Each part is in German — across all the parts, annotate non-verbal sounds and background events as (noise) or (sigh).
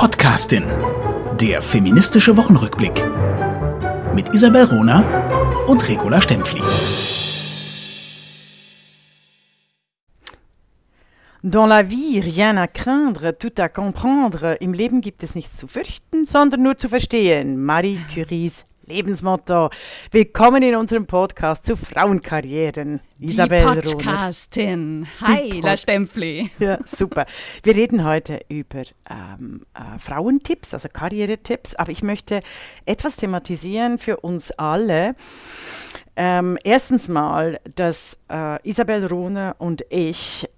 Podcastin. Der feministische Wochenrückblick. Mit Isabel Rona und Regula Stempfli. Dans la vie, rien à craindre, tout à comprendre. Im Leben gibt es nichts zu fürchten, sondern nur zu verstehen. Marie Curies Lebensmotto. Willkommen in unserem Podcast zu Frauenkarrieren. Isabel Die Podcastin. Hi, Die Pod La Stempfli. (laughs) Ja, super. Wir reden heute über ähm, äh, Frauentipps, also Karrieretipps, aber ich möchte etwas thematisieren für uns alle. Ähm, erstens mal, dass äh, Isabel Rohner und ich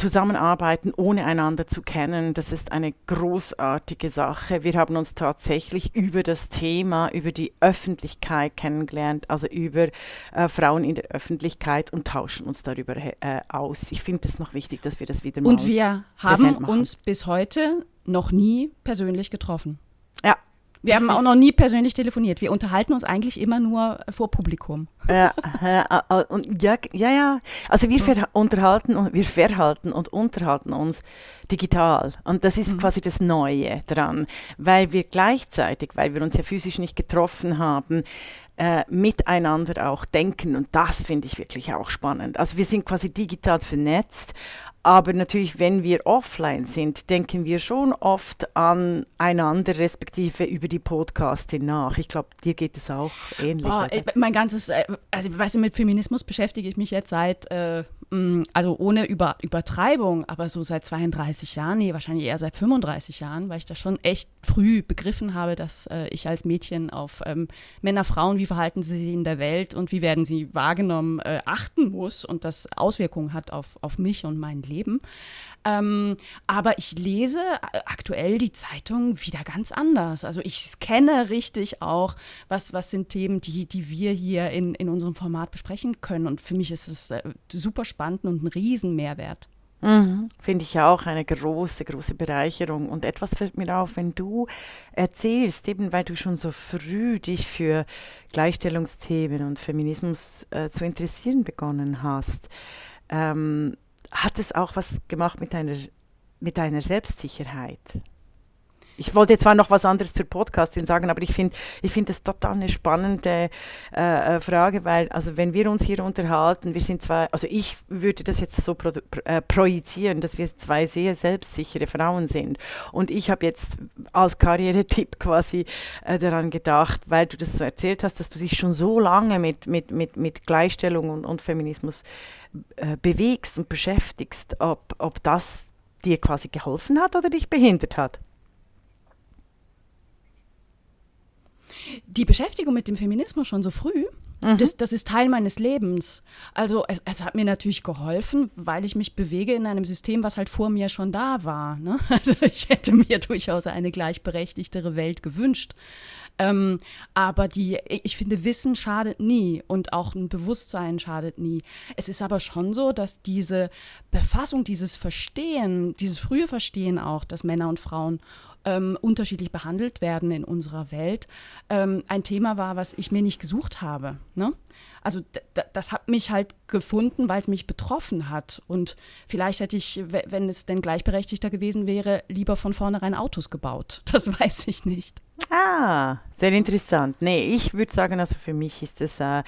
zusammenarbeiten, ohne einander zu kennen. Das ist eine großartige Sache. Wir haben uns tatsächlich über das Thema, über die Öffentlichkeit kennengelernt, also über äh, Frauen in der Öffentlichkeit und tauschen uns darüber äh, aus. Ich finde es noch wichtig, dass wir das wieder mal Und wir haben uns bis heute noch nie persönlich getroffen. Wir haben auch noch nie persönlich telefoniert. Wir unterhalten uns eigentlich immer nur vor Publikum. Ja, ja, und ja, ja, ja. Also wir ver unterhalten und wir verhalten und unterhalten uns digital. Und das ist mhm. quasi das Neue dran, weil wir gleichzeitig, weil wir uns ja physisch nicht getroffen haben, äh, miteinander auch denken. Und das finde ich wirklich auch spannend. Also wir sind quasi digital vernetzt, aber natürlich, wenn wir offline sind, denken wir schon oft an einander, respektive über die Podcasting nach. Ich glaube, dir geht es auch ähnlich. Oh, mein ganzes, äh, also weißt du, mit Feminismus beschäftige ich mich jetzt seit äh, also ohne Über Übertreibung, aber so seit 32 Jahren, nee, wahrscheinlich eher seit 35 Jahren, weil ich das schon echt früh begriffen habe, dass äh, ich als Mädchen auf ähm, Männer, Frauen, wie verhalten sie sich in der Welt und wie werden sie wahrgenommen, äh, achten muss und das Auswirkungen hat auf, auf mich und mein Leben. Ähm, aber ich lese aktuell die Zeitung wieder ganz anders. Also ich scanne richtig auch, was, was sind Themen, die, die wir hier in, in unserem Format besprechen können. Und für mich ist es äh, super spannend und ein Riesenmehrwert. Mhm. Finde ich auch eine große, große Bereicherung. Und etwas fällt mir auf, wenn du erzählst, eben weil du schon so früh dich für Gleichstellungsthemen und Feminismus äh, zu interessieren begonnen hast. Ähm, hat es auch was gemacht mit deiner, mit deiner Selbstsicherheit? Ich wollte zwar noch was anderes zur Podcastin sagen, aber ich finde ich find das total eine spannende äh, äh, Frage, weil also wenn wir uns hier unterhalten, wir sind zwei, also ich würde das jetzt so pro, äh, projizieren, dass wir zwei sehr selbstsichere Frauen sind. Und ich habe jetzt als Karrieretipp quasi äh, daran gedacht, weil du das so erzählt hast, dass du dich schon so lange mit, mit, mit, mit Gleichstellung und, und Feminismus äh, bewegst und beschäftigst, ob, ob das dir quasi geholfen hat oder dich behindert hat? Die Beschäftigung mit dem Feminismus schon so früh, mhm. das, das, ist Teil meines Lebens. Also es, es, hat mir natürlich geholfen, weil ich mich bewege in einem System, was halt vor mir schon da war. Ne? (laughs) Also ich hätte mir durchaus eine gleichberechtigtere Welt gewünscht. Ähm, aber die, ich finde, Wissen schadet nie und auch ein Bewusstsein schadet nie. Es ist aber schon so, dass diese Befassung, dieses Verstehen, dieses frühe Verstehen auch, dass Männer und Frauen ähm, unterschiedlich behandelt werden in unserer Welt, ähm, ein Thema war, was ich mir nicht gesucht habe. Ne? Also das hat mich halt gefunden, weil es mich betroffen hat. Und vielleicht hätte ich, wenn es denn gleichberechtigter gewesen wäre, lieber von vornherein Autos gebaut. Das (laughs) weiß ich nicht. Ah, sehr interessant. Nee, ich würde sagen, also für mich ist es äh,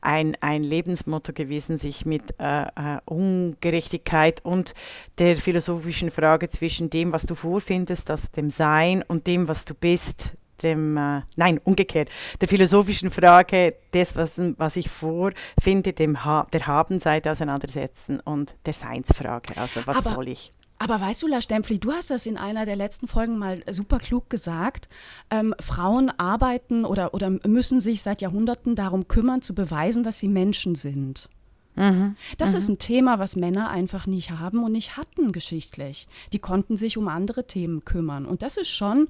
ein, ein Lebensmotto gewesen, sich mit äh, äh, Ungerechtigkeit und der philosophischen Frage zwischen dem, was du vorfindest, also dem Sein und dem, was du bist, dem, äh, nein, umgekehrt, der philosophischen Frage des, was, was ich vorfinde, dem ha der Habenseite auseinandersetzen und der Seinsfrage, also was Aber soll ich? Aber weißt du, La Stempfli, du hast das in einer der letzten Folgen mal super klug gesagt. Ähm, Frauen arbeiten oder, oder müssen sich seit Jahrhunderten darum kümmern, zu beweisen, dass sie Menschen sind. Mhm. Das mhm. ist ein Thema, was Männer einfach nicht haben und nicht hatten geschichtlich. Die konnten sich um andere Themen kümmern. Und das ist schon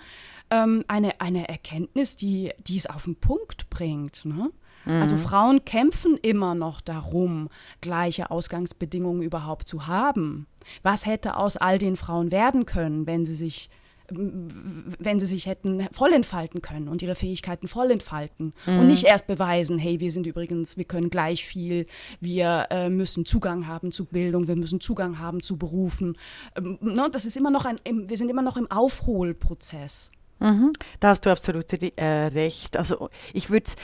ähm, eine, eine Erkenntnis, die, die es auf den Punkt bringt. Ne? Also mhm. Frauen kämpfen immer noch darum, gleiche Ausgangsbedingungen überhaupt zu haben. Was hätte aus all den Frauen werden können, wenn sie sich wenn sie sich hätten voll entfalten können und ihre Fähigkeiten voll entfalten mhm. und nicht erst beweisen, hey, wir sind übrigens, wir können gleich viel, wir äh, müssen Zugang haben zu Bildung, wir müssen Zugang haben zu Berufen. Ähm, ne, das ist immer noch ein, wir sind immer noch im Aufholprozess. Mhm. Da hast du absolut äh, recht. Also ich würde es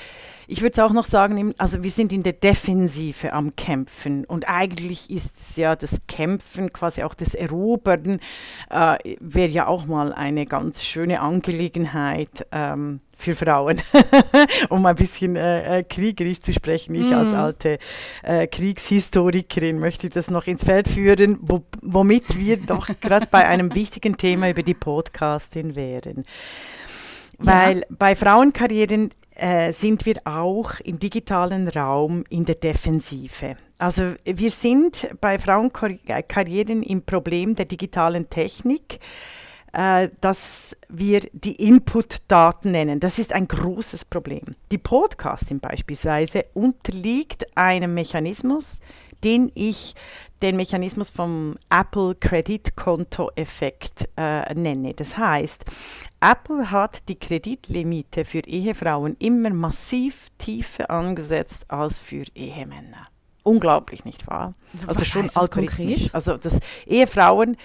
ich würde auch noch sagen, also wir sind in der Defensive am Kämpfen und eigentlich ist es ja das Kämpfen, quasi auch das Erobern, äh, wäre ja auch mal eine ganz schöne Angelegenheit ähm, für Frauen, (laughs) um ein bisschen äh, äh, kriegerisch zu sprechen. Ich mm. als mhm. alte äh, Kriegshistorikerin möchte das noch ins Feld führen, wo, womit wir doch (laughs) gerade bei einem wichtigen Thema über die Podcastin wären. Weil ja. bei Frauenkarrieren äh, sind wir auch im digitalen Raum in der Defensive. Also wir sind bei Frauenkarrieren im Problem der digitalen Technik, äh, das wir die Input-Daten nennen. Das ist ein großes Problem. Die Podcasting beispielsweise unterliegt einem Mechanismus, den ich den Mechanismus vom Apple Kreditkonto-Effekt äh, nenne. Das heißt, Apple hat die Kreditlimite für Ehefrauen immer massiv tiefer angesetzt als für Ehemänner. Unglaublich, nicht wahr? Also Was schon algorithmisch. Also dass Ehefrauen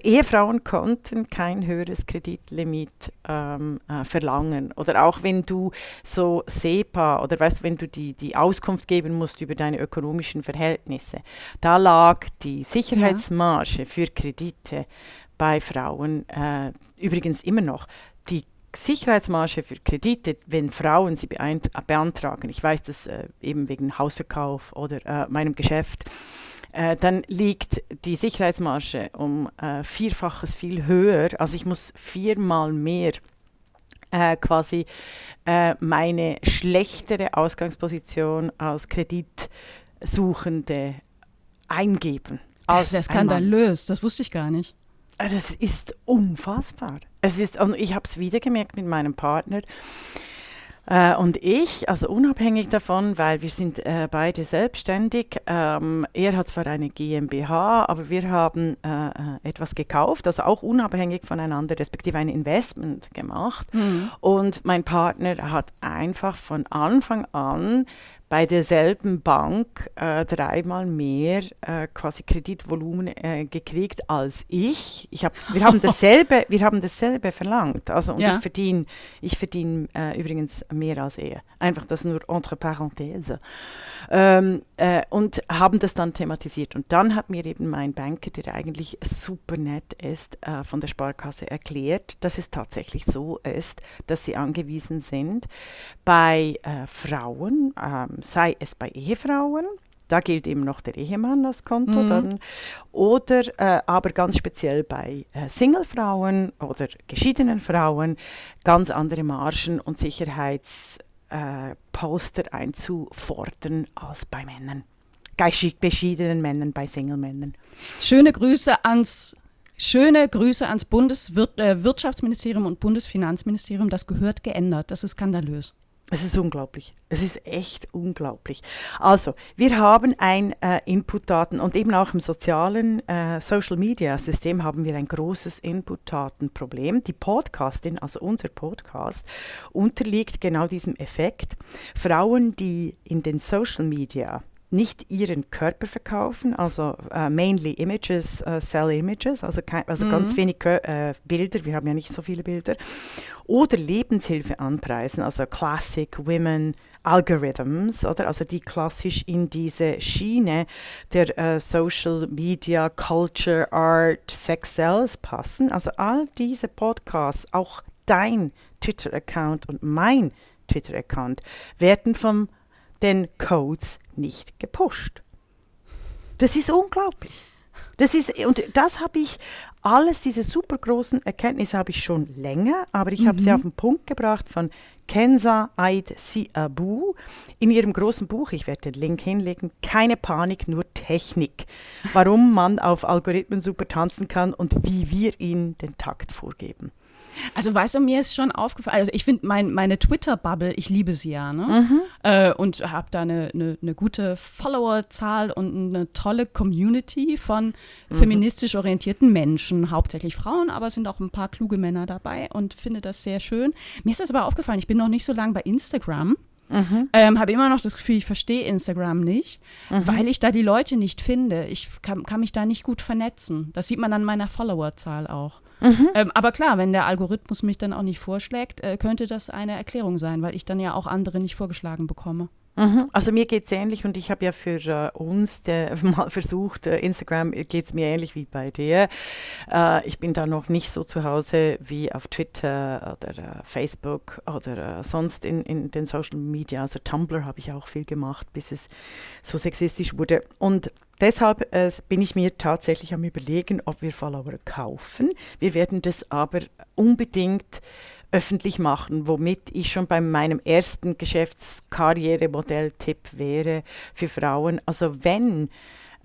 Ehefrauen konnten kein höheres Kreditlimit ähm, äh, verlangen. Oder auch wenn du so SEPA oder weißt wenn du die, die Auskunft geben musst über deine ökonomischen Verhältnisse, da lag die Sicherheitsmarge ja. für Kredite bei Frauen äh, übrigens immer noch. Die Sicherheitsmarge für Kredite, wenn Frauen sie beantragen, ich weiß das äh, eben wegen Hausverkauf oder äh, meinem Geschäft, äh, dann liegt die Sicherheitsmarge um äh, vierfaches viel höher. Also ich muss viermal mehr äh, quasi äh, meine schlechtere Ausgangsposition als Kreditsuchende eingeben. Das ist ja skandalös, das wusste ich gar nicht. Also es ist unfassbar. Es ist, und ich habe es wieder gemerkt mit meinem Partner. Äh, und ich, also unabhängig davon, weil wir sind äh, beide selbstständig, ähm, er hat zwar eine GmbH, aber wir haben äh, äh, etwas gekauft, also auch unabhängig voneinander, respektive ein Investment gemacht. Mhm. Und mein Partner hat einfach von Anfang an bei derselben Bank äh, dreimal mehr äh, quasi Kreditvolumen äh, gekriegt als ich. ich hab, wir, haben (laughs) dasselbe, wir haben dasselbe verlangt. Also, und ja. ich verdiene ich verdien, äh, übrigens mehr als er. Einfach das nur entre parenthèses. Ähm, äh, und haben das dann thematisiert. Und dann hat mir eben mein Banker, der eigentlich super nett ist, äh, von der Sparkasse erklärt, dass es tatsächlich so ist, dass sie angewiesen sind, bei Frauen, ähm, sei es bei Ehefrauen, da gilt eben noch der Ehemann als Konto mhm. dann, oder äh, aber ganz speziell bei äh, Singlefrauen oder geschiedenen Frauen ganz andere Margen und Sicherheitspolster äh, einzufordern als bei Männern. Beschiedenen Männern, bei Single-Männern. Schöne Grüße ans Schöne Grüße ans Bundeswirtschaftsministerium äh, und Bundesfinanzministerium. Das gehört geändert. Das ist skandalös. Es ist unglaublich. Es ist echt unglaublich. Also, wir haben ein äh, Input-Daten und eben auch im sozialen äh, Social-Media-System haben wir ein großes Input-Daten-Problem. Die Podcastin, also unser Podcast, unterliegt genau diesem Effekt. Frauen, die in den Social-Media nicht ihren Körper verkaufen, also uh, mainly images, uh, sell images, also, kein, also mhm. ganz wenig uh, Bilder, wir haben ja nicht so viele Bilder, oder Lebenshilfe anpreisen, also Classic Women Algorithms, oder also die klassisch in diese Schiene der Social Media, Culture, Art, Sex Sales passen. Also all diese Podcasts, auch dein Twitter-Account und mein Twitter-Account werden vom den Codes nicht gepusht. Das ist unglaublich. Das ist, und das habe ich, alles diese super großen Erkenntnisse habe ich schon länger, aber ich mhm. habe sie auf den Punkt gebracht von Kenza Aid Siabu in ihrem großen Buch, ich werde den Link hinlegen, Keine Panik, nur Technik. Warum man auf Algorithmen super tanzen kann und wie wir ihnen den Takt vorgeben. Also weißt du, mir ist schon aufgefallen, also ich finde mein, meine Twitter-Bubble, ich liebe sie ja, ne? Mhm. Äh, und habe da eine, eine, eine gute Followerzahl und eine tolle Community von Mhm. feministisch orientierten Menschen, hauptsächlich Frauen, aber es sind auch ein paar kluge Männer dabei und finde das sehr schön. Mir ist das aber aufgefallen, ich bin noch nicht so lange bei Instagram. Mhm. Ähm, habe immer noch das Gefühl, ich verstehe Instagram nicht, weil ich da die Leute nicht finde. Ich kann, kann mich da nicht gut vernetzen. Das sieht man an meiner Followerzahl auch. Mhm. Ähm, aber klar, wenn der Algorithmus mich dann auch nicht vorschlägt, äh, könnte das eine Erklärung sein, weil ich dann ja auch andere nicht vorgeschlagen bekomme. Mhm. Also mir geht es ähnlich und ich habe ja für äh, uns der, (laughs) mal versucht, äh, Instagram geht es mir ähnlich wie bei dir. Äh, ich bin da noch nicht so zu Hause wie auf Twitter oder äh, Facebook oder äh, sonst in, in den Social Media. Also Tumblr habe ich auch viel gemacht, bis es so sexistisch wurde. Und Deshalb äh, bin ich mir tatsächlich am Überlegen, ob wir Follower kaufen. Wir werden das aber unbedingt öffentlich machen, womit ich schon bei meinem ersten Geschäftskarrieremodell-Tipp wäre für Frauen. Also wenn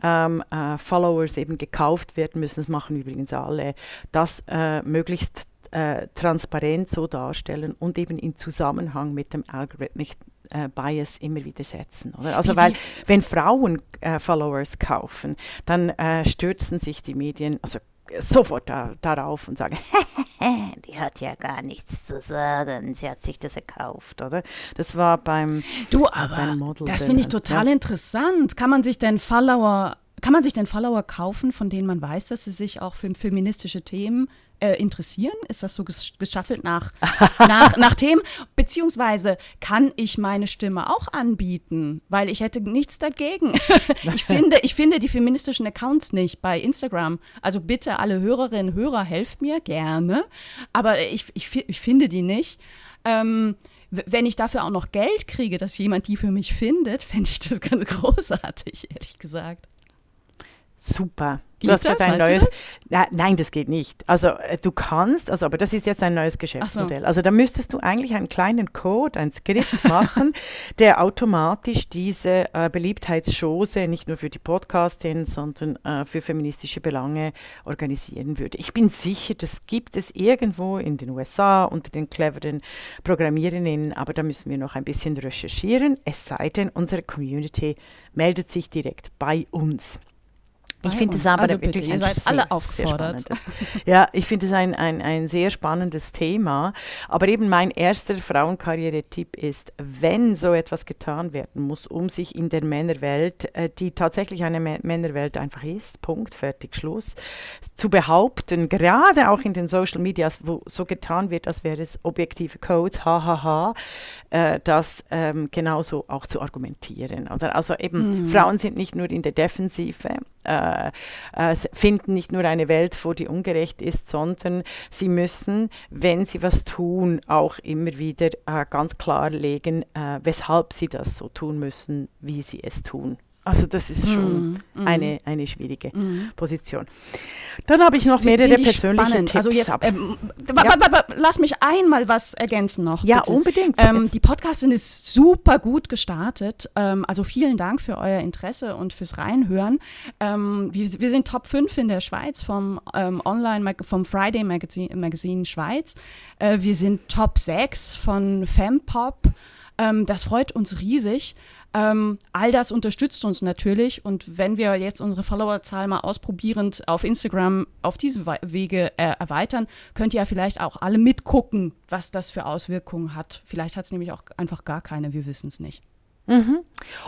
ähm, äh, Followers eben gekauft werden müssen, das machen übrigens alle, das äh, möglichst äh, transparent so darstellen und eben in Zusammenhang mit dem Algorithmic äh, Bias immer wieder setzen. Oder? Also weil wenn Frauen äh, Followers kaufen, dann äh, stürzen sich die Medien also sofort da, darauf und sagen, (laughs) die hat ja gar nichts zu sagen, sie hat sich das gekauft, oder? Das war beim Du, beim aber Model das finde ich total ja. interessant. Kann man sich denn Follower, kann man sich denn Follower kaufen, von denen man weiß, dass sie sich auch für feministische Themen äh, interessieren? Ist das so ges geschaffelt nach, (laughs) nach, nach Themen? Beziehungsweise kann ich meine Stimme auch anbieten? Weil ich hätte nichts dagegen. (laughs) ich, finde, ich finde die feministischen Accounts nicht bei Instagram. Also bitte alle Hörerinnen und Hörer, helft mir gerne. Aber ich, ich, ich finde die nicht. Ähm, wenn ich dafür auch noch Geld kriege, dass jemand die für mich findet, (laughs) fände ich das ganz großartig, ehrlich gesagt. Super. Geht du hast das? ein neues. Na, nein, das geht nicht. Also äh, du kannst, also aber das ist jetzt ein neues Geschäftsmodell. Also da müsstest du eigentlich einen kleinen Code, ein Skript (laughs) machen, der automatisch diese äh, Beliebtheitschose nicht nur für die Podcastin, sondern äh, für feministische Belange organisieren würde. Ich bin sicher, das gibt es irgendwo in den USA unter den cleveren Programmiererinnen, aber da müssen wir noch ein bisschen recherchieren. Es sei denn, unsere Community meldet sich direkt bei uns. Ich finde es aber Also bitte, wirklich ihr ein seid alle aufgefordert. (laughs) ja, ich finde es ein, ein, ein sehr spannendes Thema. Aber eben mein erster Frauenkarriere-Tipp ist, wenn so etwas getan werden muss, um sich in der Männerwelt, äh, die tatsächlich eine Mä- Männerwelt einfach ist, Punkt, fertig, Schluss, zu behaupten, gerade auch in den Social Medias, wo so getan wird, als wäre es objektive Codes, hahaha, äh, das ähm, genauso auch zu argumentieren. Oder? Also eben, Frauen sind nicht nur in der Defensive, äh, äh, s- finden nicht nur eine Welt vor, die ungerecht ist, sondern sie müssen, wenn sie was tun, auch immer wieder äh, ganz klarlegen, äh, weshalb sie das so tun müssen, wie sie es tun. Also das ist schon Mhm, eine, eine schwierige Position. Dann habe ich noch mehrere persönliche spannend. Tipps. Also jetzt, ähm, wa- lass mich einmal was ergänzen noch. ja, bitte. unbedingt. Ähm, die Podcastin ist super gut gestartet. Ähm, also vielen Dank für euer Interesse und fürs Reinhören. Ähm, wir, wir sind Top 5 in der Schweiz vom ähm, Online vom Friday Magazine, Magazine Schweiz. Äh, wir sind Top 6 von Fempop. Ähm, das freut uns riesig. Ähm, all das unterstützt uns natürlich und wenn wir jetzt unsere Followerzahl mal ausprobierend auf Instagram auf diese Wege äh, erweitern, könnt ihr ja vielleicht auch alle mitgucken, was das für Auswirkungen hat. Vielleicht hat es nämlich auch einfach gar keine, wir wissen es nicht. Mhm.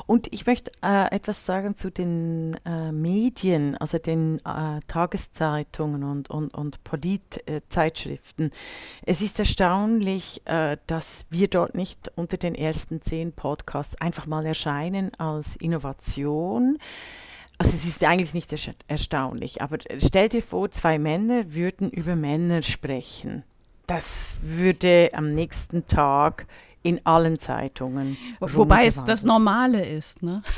Und ich möchte äh, etwas sagen zu den äh, Medien, also den äh, Tageszeitungen und, und, und Politzeitschriften. es ist erstaunlich, äh, dass wir dort nicht unter den ersten zehn Podcasts einfach mal erscheinen als Innovation. Also es ist eigentlich nicht ersta- erstaunlich, aber stell dir vor, zwei Männer würden über Männer sprechen. Das würde am nächsten Tag in allen Zeitungen. Wobei es das. Normale ist, ne? (laughs)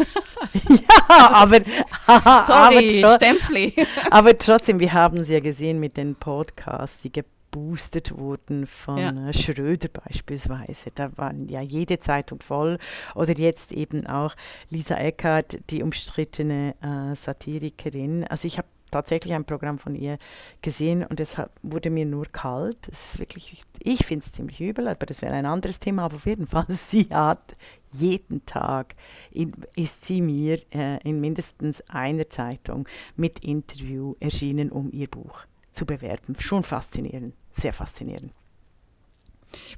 Ja, aber, (laughs) Sorry, aber, Stempfli. (laughs) aber trotzdem, wir haben es ja gesehen mit den Podcasts, die geboostet wurden von Ja. äh, Schröder beispielsweise. Da waren ja jede Zeitung voll. Oder jetzt eben auch Lisa Eckert, die umstrittene äh, Satirikerin. Also ich habe tatsächlich ein Programm von ihr gesehen und es wurde mir nur kalt. Es ist wirklich, ich finde es ziemlich übel, aber das wäre ein anderes Thema. Aber auf jeden Fall, (laughs) sie hat jeden Tag in, ist sie mir äh, in mindestens einer Zeitung mit Interview erschienen, um ihr Buch zu bewerben. Schon faszinierend, sehr faszinierend.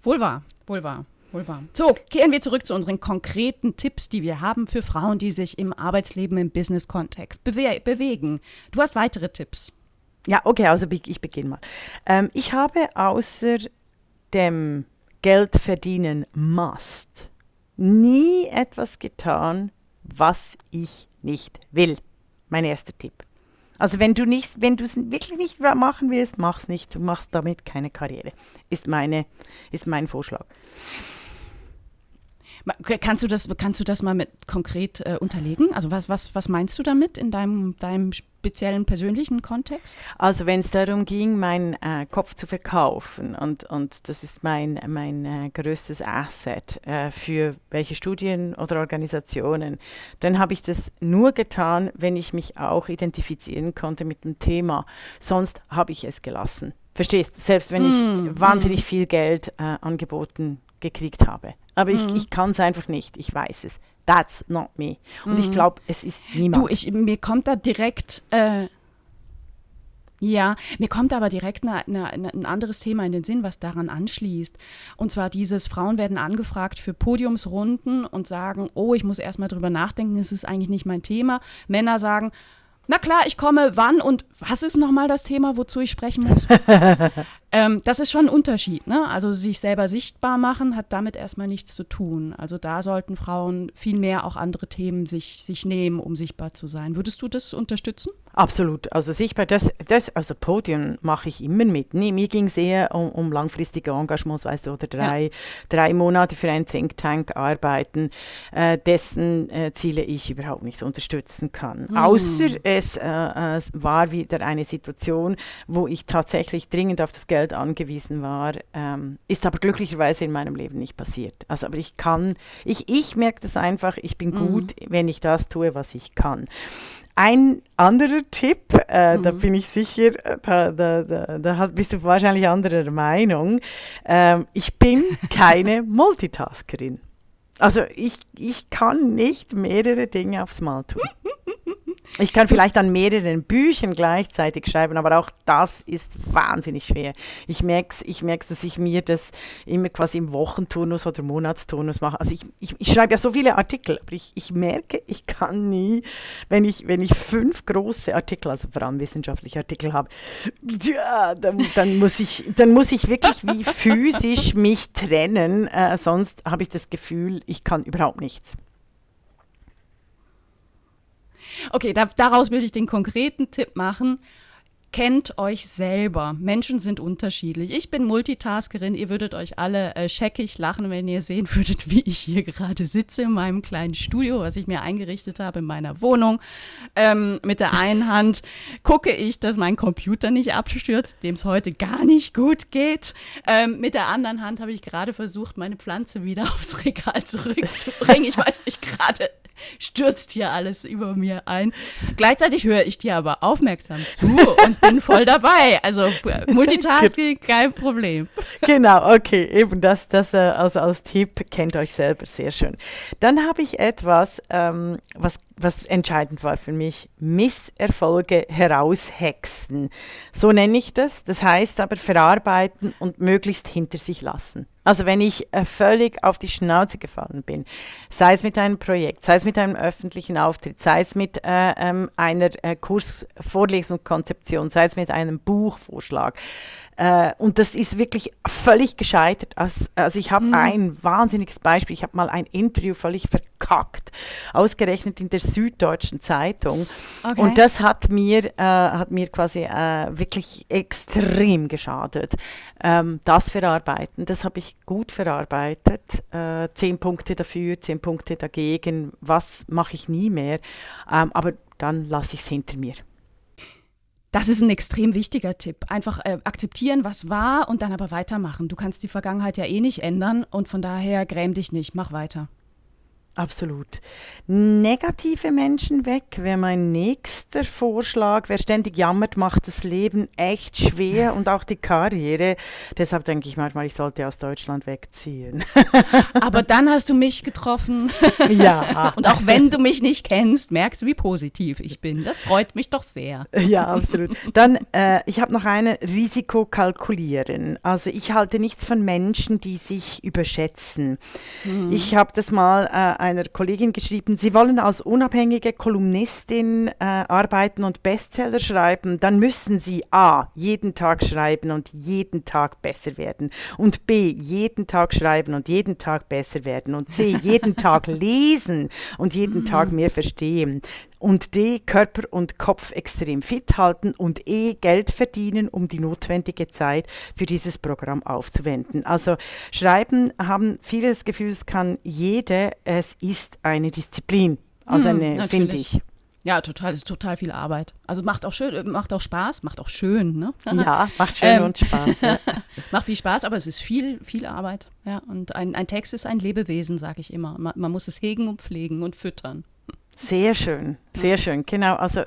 Wohl wahr, wohl wahr. Wohl wahr. So, kehren wir zurück zu unseren konkreten Tipps, die wir haben für Frauen, die sich im Arbeitsleben, im Business-Kontext bewe bewegen. Du hast weitere Tipps. Ja, okay, also ich beginne mal. Ähm, ich habe außer dem Geld verdienen must nie etwas getan, was ich nicht will. Mein erster Tipp. Also wenn du nicht, wenn du es wirklich nicht machen willst, mach's nicht. Du machst damit keine Karriere. Ist meine, ist mein Vorschlag. Kannst du das, kannst du das mal mit konkret äh, unterlegen? Also was, was, was meinst du damit in deinem, deinem speziellen persönlichen Kontext? Also wenn es darum ging, meinen äh, Kopf zu verkaufen und, und das ist mein, mein äh, größtes Asset äh, für welche Studien oder Organisationen, dann habe ich das nur getan, wenn ich mich auch identifizieren konnte mit dem Thema. Sonst habe ich es gelassen. Verstehst? Selbst wenn ich mm, wahnsinnig mm. viel Geld äh, angeboten gekriegt habe. Aber mhm. ich, ich kann es einfach nicht. Ich weiß es. That's not me. Und mhm. ich glaube, es ist niemand. Du, ich, mir kommt da direkt. Äh, ja, mir kommt aber direkt eine, eine, ein anderes Thema in den Sinn, was daran anschließt. Und zwar dieses, Frauen werden angefragt für Podiumsrunden und sagen, oh, ich muss erstmal drüber nachdenken, es ist eigentlich nicht mein Thema. Männer sagen, na klar, ich komme, wann und was ist nochmal das Thema, wozu ich sprechen muss? (laughs) ähm, das ist schon ein Unterschied. Ne? Also sich selber sichtbar machen hat damit erstmal nichts zu tun. Also da sollten Frauen viel mehr auch andere Themen sich, sich nehmen, um sichtbar zu sein. Würdest du das unterstützen? Absolut. Also sichtbar, das, das also Podium mache ich immer mit. Nee, mir ging es eher um, um, langfristige Engagements, weißt du, oder drei, ja. drei Monate für einen Think Tank arbeiten, äh, dessen äh, Ziele ich überhaupt nicht unterstützen kann. Mhm. Außer es, äh, es war wieder eine Situation, wo ich tatsächlich dringend auf das Geld angewiesen war, ähm, ist aber glücklicherweise in meinem Leben nicht passiert. Also aber ich kann, ich, ich merke das einfach, ich bin mhm. gut, wenn ich das tue, was ich kann. Ein anderer Tipp, äh, mhm. da bin ich sicher, äh, da, da, da, da, bist du wahrscheinlich anderer Meinung. Ähm, ich bin keine (laughs) Multitaskerin. Also ich, ich kann nicht mehrere Dinge aufs Mal tun. Ich kann vielleicht an mehreren Büchern gleichzeitig schreiben, aber auch das ist wahnsinnig schwer. Ich merke ich merk's, dass ich mir das immer quasi im Wochenturnus oder Monatsturnus mache. Also ich, ich, ich schreibe ja so viele Artikel, aber ich, ich merke, ich kann nie, wenn ich, wenn ich fünf große Artikel, also vor allem wissenschaftliche Artikel habe, ja, dann, dann, muss ich, dann muss ich wirklich wie physisch mich trennen, äh, sonst habe ich das Gefühl, ich kann überhaupt nichts. Okay, da, daraus würde ich den konkreten Tipp machen. Kennt euch selber. Menschen sind unterschiedlich. Ich bin Multitaskerin. Ihr würdet euch alle äh, scheckig lachen, wenn ihr sehen würdet, (laughs) wie ich hier gerade sitze in meinem kleinen Studio, was ich mir eingerichtet habe in meiner Wohnung. Ähm, mit der einen (laughs) Hand gucke ich, dass mein Computer nicht abstürzt, dem es heute gar nicht gut geht. Ähm, mit der anderen Hand habe ich gerade versucht, meine Pflanze wieder (laughs) aufs Regal zurückzubringen. Ich weiß nicht, gerade stürzt hier alles über mir ein. Gleichzeitig höre ich dir aber aufmerksam zu und bin voll dabei. Also (laughs) Multitasking, kein Problem. Genau, okay, eben das, das äh, also als Tipp kennt euch selber sehr schön. Dann habe ich etwas, ähm, was was entscheidend war für mich, Misserfolge heraushexen. So nenne ich das. Das heißt aber verarbeiten und möglichst hinter sich lassen. Also wenn ich äh, völlig auf die Schnauze gefallen bin, sei es mit einem Projekt, sei es mit einem öffentlichen Auftritt, sei es mit äh, ähm, einer äh, Kursvorlesungskonzeption, sei es mit einem Buchvorschlag, äh, und das ist wirklich völlig gescheitert. Also, also ich habe mhm. ein wahnsinniges Beispiel. Ich habe mal ein Interview völlig verkackt, ausgerechnet in der Süddeutschen Zeitung. Okay. Und das hat mir, äh, hat mir quasi äh, wirklich extrem geschadet. Ähm, das verarbeiten, das habe ich gut verarbeitet. Äh, zehn Punkte dafür, zehn Punkte dagegen. Was mache ich nie mehr? Ähm, aber dann lasse ich es hinter mir. Das ist ein extrem wichtiger Tipp. Einfach äh, akzeptieren, was war und dann aber weitermachen. Du kannst die Vergangenheit ja eh nicht ändern und von daher gräm dich nicht, mach weiter. Absolut. Negative Menschen weg wäre mein nächster Vorschlag. Wer ständig jammert, macht das Leben echt schwer und auch die Karriere. Deshalb denke ich manchmal, ich sollte aus Deutschland wegziehen. (laughs) Aber dann hast du mich getroffen. Ja. (laughs) und auch wenn du mich nicht kennst, merkst du, wie positiv ich bin. Das freut mich doch sehr. Ja, absolut. Dann, äh, ich habe noch eine Risiko kalkulieren. Also ich halte nichts von Menschen, die sich überschätzen. Mhm. Ich habe das mal äh, einer Kollegin geschrieben, Sie wollen als unabhängige Kolumnistin äh, arbeiten und Bestseller schreiben, dann müssen Sie A, jeden Tag schreiben und jeden Tag besser werden und B, jeden Tag schreiben und jeden Tag besser werden und C, jeden Tag (laughs) lesen und jeden Tag mehr verstehen und D, Körper und Kopf extrem fit halten und E, Geld verdienen, um die notwendige Zeit für dieses Programm aufzuwenden. Also Schreiben haben viele das Gefühl, es kann jede, es ist eine Disziplin. Also hm, eine, finde ich. Ja, total, das ist total viel Arbeit. Also macht auch schön, macht auch Spaß, macht auch schön, ne? Ja, (laughs) macht schön ähm, und Spaß. Ja. (laughs) macht viel Spaß, aber es ist viel, viel Arbeit. Ja, und ein, ein Text ist ein Lebewesen, sage ich immer. Man, man muss es hegen und pflegen und füttern. Sehr schön, sehr schön. Genau, also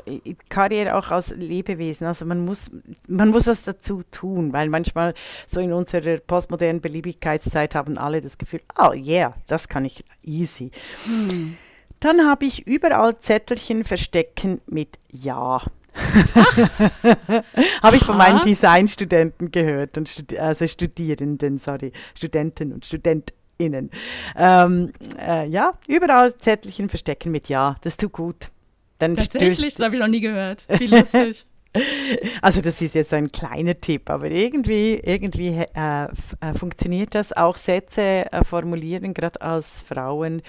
Karriere auch als Lebewesen. Also man muss, man muss was dazu tun, weil manchmal so in unserer postmodernen Beliebigkeitszeit haben alle das Gefühl, oh yeah, das kann ich easy. Hm. Dann habe ich überall Zettelchen verstecken mit Ja. (laughs) habe ich von meinen Designstudenten gehört und Studi also Studierenden, sorry, Studenten und Studenten. Innen. Ähm, äh, ja, überall Zettelchen verstecken mit Ja. Das tut gut. Dann Tatsächlich, das habe ich noch nie gehört. Wie lustig. (laughs) Also das ist jetzt ein kleiner Tipp, aber irgendwie, irgendwie äh, äh, funktioniert das auch Sätze äh, formulieren, gerade als Frauen.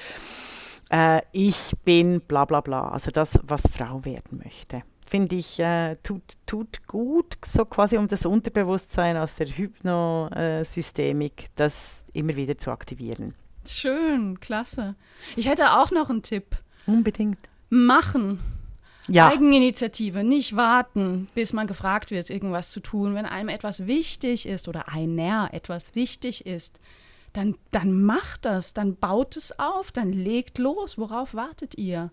Äh, ich bin bla bla bla, also das, was Frau werden möchte finde ich, äh, tut, tut gut, so quasi um das Unterbewusstsein aus der Hypnosystemik, das immer wieder zu aktivieren. Schön, klasse. Ich hätte auch noch einen Tipp. Unbedingt. Machen. Ja. Eigeninitiative, nicht warten, bis man gefragt wird, irgendwas zu tun. Wenn einem etwas wichtig ist oder einer etwas wichtig ist, dann, dann macht das, dann baut es auf, dann legt los. Worauf wartet ihr?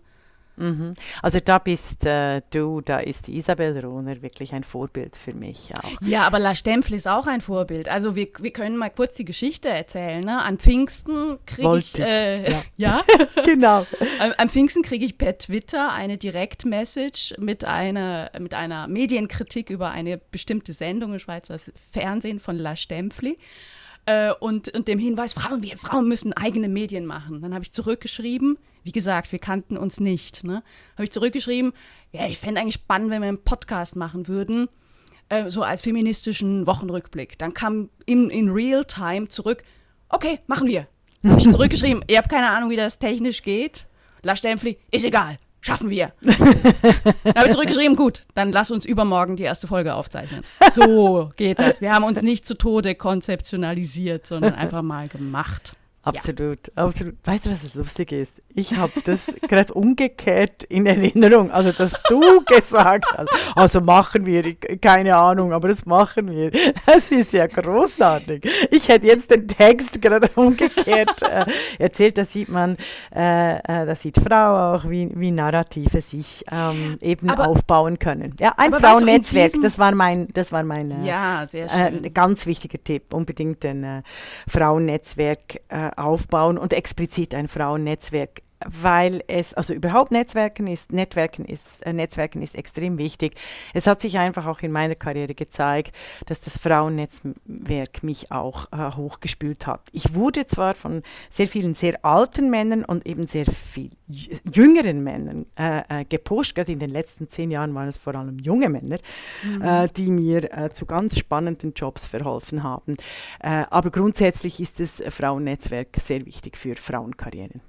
Mhm. Also da bist äh, du, da ist Isabel Rohner wirklich ein Vorbild für mich auch. Ja, aber La Stempfel ist auch ein Vorbild. Also wir, wir können mal kurz die Geschichte erzählen. Ne? An Pfingsten kriege ich, äh, ja, (laughs) ja? (laughs) genau. Am, am Pfingsten kriege ich per Twitter eine Direktmessage mit einer, mit einer Medienkritik über eine bestimmte Sendung im Schweizer Fernsehen von La Stempfli. Äh, und, und dem Hinweis, Frauen, wir Frauen müssen eigene Medien machen. Dann habe ich zurückgeschrieben, wie gesagt, wir kannten uns nicht. Ne? Habe ich zurückgeschrieben, ja, ich fände eigentlich spannend, wenn wir einen Podcast machen würden, äh, so als feministischen Wochenrückblick. Dann kam in, in Real-Time zurück, okay, machen wir. Habe ich zurückgeschrieben, ihr habt keine Ahnung, wie das technisch geht. Lars Stempfli, ist egal, schaffen wir. dann habe ich zurückgeschrieben, gut, dann lass uns übermorgen die erste Folge aufzeichnen. So geht das. Wir haben uns nicht zu Tode konzeptionalisiert, sondern einfach mal gemacht. Absolut, ja. absolut. Weißt du, was das Lustige ist? Ich habe das gerade umgekehrt in Erinnerung, also dass du (laughs) gesagt hast, also machen wir, keine Ahnung, aber das machen wir. (laughs) Das ist ja großartig. Ich hätte jetzt den Text gerade (laughs) umgekehrt äh, erzählt, da sieht man, äh, äh, da sieht Frau auch, wie, wie Narrative sich ähm, eben aber, aufbauen können. Ja, ein Frauennetzwerk, das war mein, das war mein äh, ja, sehr äh, schön. ganz wichtiger Tipp, unbedingt ein äh, Frauennetzwerk aufbauen und explizit ein Frauennetzwerk weil es, also überhaupt Netzwerken ist, Netzwerken ist, äh, Netzwerken ist extrem wichtig. Es hat sich einfach auch in meiner Karriere gezeigt, dass das Frauennetzwerk mich auch äh, hochgespült hat. Ich wurde zwar von sehr vielen sehr alten Männern und eben sehr viel jüngeren Männern äh, äh, gepusht, gerade in den letzten zehn Jahren waren es vor allem junge Männer, mhm. Äh, die mir äh, zu ganz spannenden Jobs verholfen haben. aber grundsätzlich ist das Frauennetzwerk sehr wichtig für Frauenkarrieren.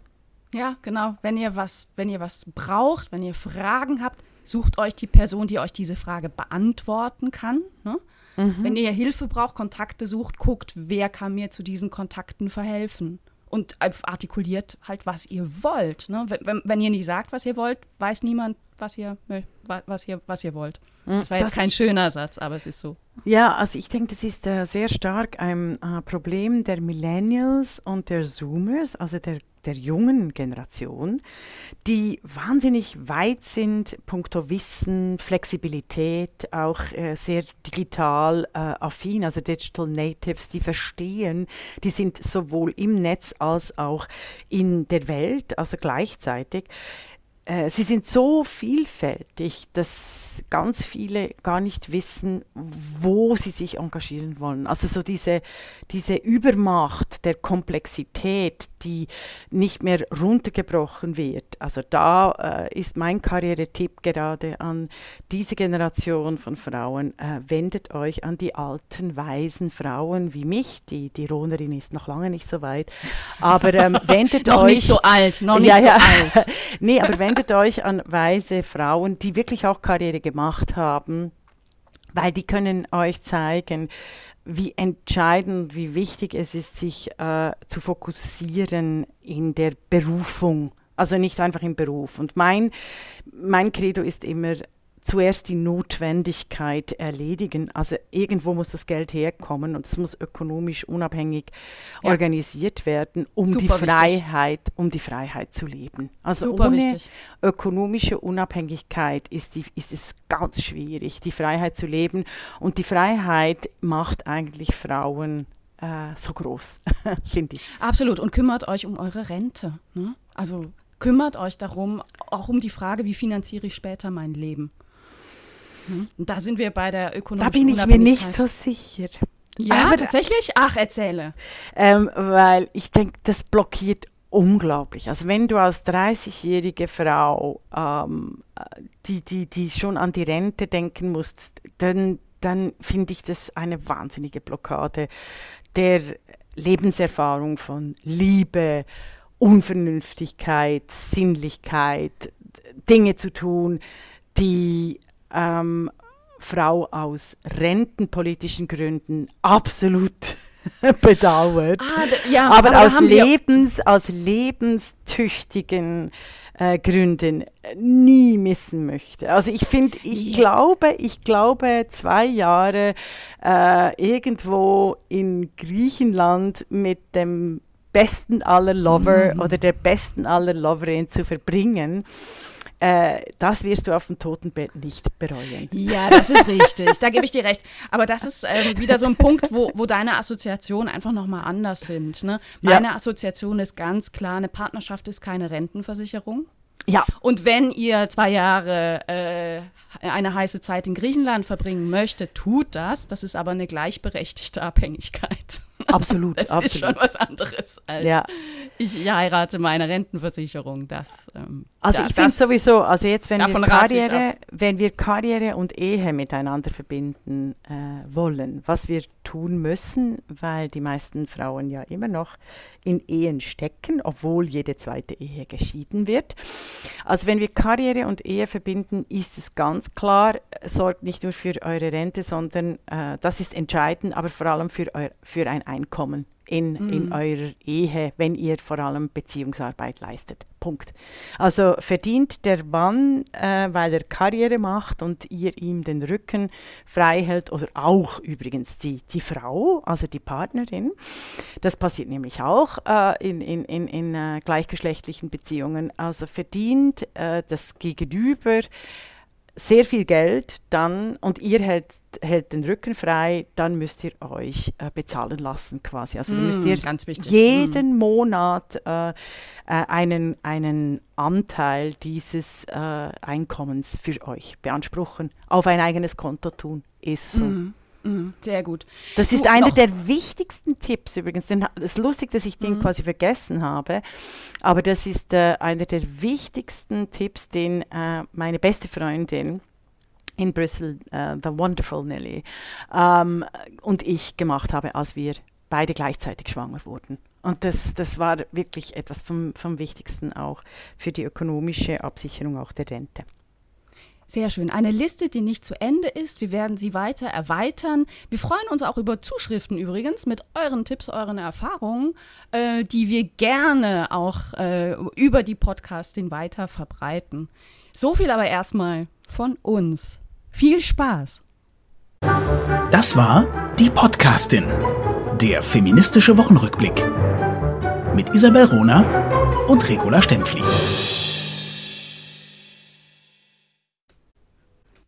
Ja, genau. Wenn ihr was, wenn ihr was braucht, wenn ihr Fragen habt, sucht euch die Person, die euch diese Frage beantworten kann. Ne? Mhm. Wenn ihr Hilfe braucht, Kontakte sucht, guckt, wer kann mir zu diesen Kontakten verhelfen. Und artikuliert halt, was ihr wollt. Ne? Wenn, wenn, ihr nicht sagt, was ihr wollt, weiß niemand, was ihr, was ihr, was ihr wollt. Hm, das war jetzt das kein schöner Satz, aber es ist so. Ja, also ich denke, das ist äh, sehr stark ein äh, Problem der Millennials und der Zoomers, also der, der jungen Generation, die wahnsinnig weit sind, punkto Wissen, Flexibilität, auch äh, sehr digital äh, affin, also Digital Natives, die verstehen, die sind sowohl im Netz als auch in der Welt, also gleichzeitig. Äh, sie sind so vielfältig, dass ganz viele gar nicht wissen, wo sie sich engagieren wollen. Also so diese, diese Übermacht der Komplexität, die nicht mehr runtergebrochen wird. Also da äh, ist mein Karrieretipp gerade an diese Generation von Frauen. Äh, wendet euch an die alten, weisen Frauen wie mich. Die, die Ronerin ist noch lange nicht so weit. Aber ähm, (laughs) wendet noch euch... Noch nicht so alt, noch nicht ja, so ja. alt. (laughs) nee, aber wendet wendet euch an weise Frauen, die wirklich auch Karriere gemacht haben, weil die können euch zeigen, wie entscheidend, wie wichtig es ist, sich äh, zu fokussieren in der Berufung. Also nicht einfach im Beruf. Und mein, mein Credo ist immer, zuerst die Notwendigkeit erledigen. Also irgendwo muss das Geld herkommen und es muss ökonomisch unabhängig ja. organisiert werden, um Super die Freiheit, wichtig. um die Freiheit zu leben. Also Super ohne wichtig. ökonomische Unabhängigkeit ist, die, ist es ganz schwierig, die Freiheit zu leben. Und die Freiheit macht eigentlich Frauen äh, so groß, (laughs) finde ich. Absolut. Und kümmert euch um eure Rente. Ne? Also kümmert euch darum, auch um die Frage, wie finanziere ich später mein Leben. Mhm. Da sind wir bei der ökonomischen Da bin ich mir nicht so sicher. Ja, Aber tatsächlich? Ach, erzähle. Ähm, weil ich denke, das blockiert unglaublich. Also wenn du als 30-jährige Frau, ähm, die, die, die schon an die Rente denken musst, dann, dann finde ich das eine wahnsinnige Blockade der Lebenserfahrung von Liebe, Unvernünftigkeit, Sinnlichkeit, Dinge zu tun, die ähm, Frau aus rentenpolitischen Gründen absolut (laughs) bedauert, ah, ja, aber, aber aus, Lebens, aus lebenstüchtigen äh, Gründen nie missen möchte. Also ich finde, ich yeah. glaube, ich glaube, zwei Jahre äh, irgendwo in Griechenland mit dem besten aller Lover mm. oder der besten aller Loverin zu verbringen, äh, das wirst du auf dem Totenbett nicht bereuen. Ja, das ist richtig. da gebe ich dir recht. Aber das ist äh, wieder so ein Punkt, wo, wo deine Assoziationen einfach nochmal anders sind. Ne? Meine ja. Assoziation ist ganz klar, eine Partnerschaft ist keine Rentenversicherung. Ja. Und wenn ihr zwei Jahre äh, eine heiße Zeit in Griechenland verbringen möchtet, tut das. Das ist aber eine gleichberechtigte Abhängigkeit. Absolut, das absolut. ist schon was anderes als ja. ich heirate meine Rentenversicherung. Das, ähm, also ja, ich finde sowieso, also jetzt wenn wir, Karriere, wenn wir Karriere und Ehe miteinander verbinden äh, wollen, was wir tun müssen, weil die meisten Frauen ja immer noch in Ehen stecken, obwohl jede zweite Ehe geschieden wird. Also wenn wir Karriere und Ehe verbinden, ist es ganz klar, sorgt nicht nur für eure Rente, sondern äh, das ist entscheidend, aber vor allem für, eu für ein Einkommen in, mhm. in eurer Ehe, wenn ihr vor allem Beziehungsarbeit leistet. Punkt. Also verdient der Mann, äh, weil er Karriere macht und ihr ihm den Rücken frei hält, oder auch übrigens die, die Frau, also die Partnerin. Das passiert nämlich auch äh, in, in, in, in äh, gleichgeschlechtlichen Beziehungen. Also verdient äh, das Gegenüber sehr viel Geld dann und ihr hält, hält den Rücken frei, dann müsst ihr euch äh, bezahlen lassen quasi. Also mm, müsst ihr jeden mm. Monat äh, äh, einen, einen Anteil dieses äh, Einkommens für euch beanspruchen, auf ein eigenes Konto tun. Ist so. Mm. Mhm, sehr gut. Das ist du, einer der wichtigsten Tipps übrigens. Es ist lustig, dass ich den mhm. quasi vergessen habe, aber das ist äh, einer der wichtigsten Tipps, den äh, meine beste Freundin in Brüssel, uh, The Wonderful Nelly, ähm, und ich gemacht habe, als wir beide gleichzeitig schwanger wurden. Und das, das war wirklich etwas vom, vom Wichtigsten auch für die ökonomische Absicherung auch der Rente. Sehr schön. Eine Liste, die nicht zu Ende ist. Wir werden sie weiter erweitern. Wir freuen uns auch über Zuschriften übrigens mit euren Tipps, euren Erfahrungen, äh, die wir gerne auch äh, über die Podcastin weiter verbreiten. So viel aber erstmal von uns. Viel Spaß. Das war die Podcastin, der feministische Wochenrückblick mit Isabel Rona und Regula Stempfli.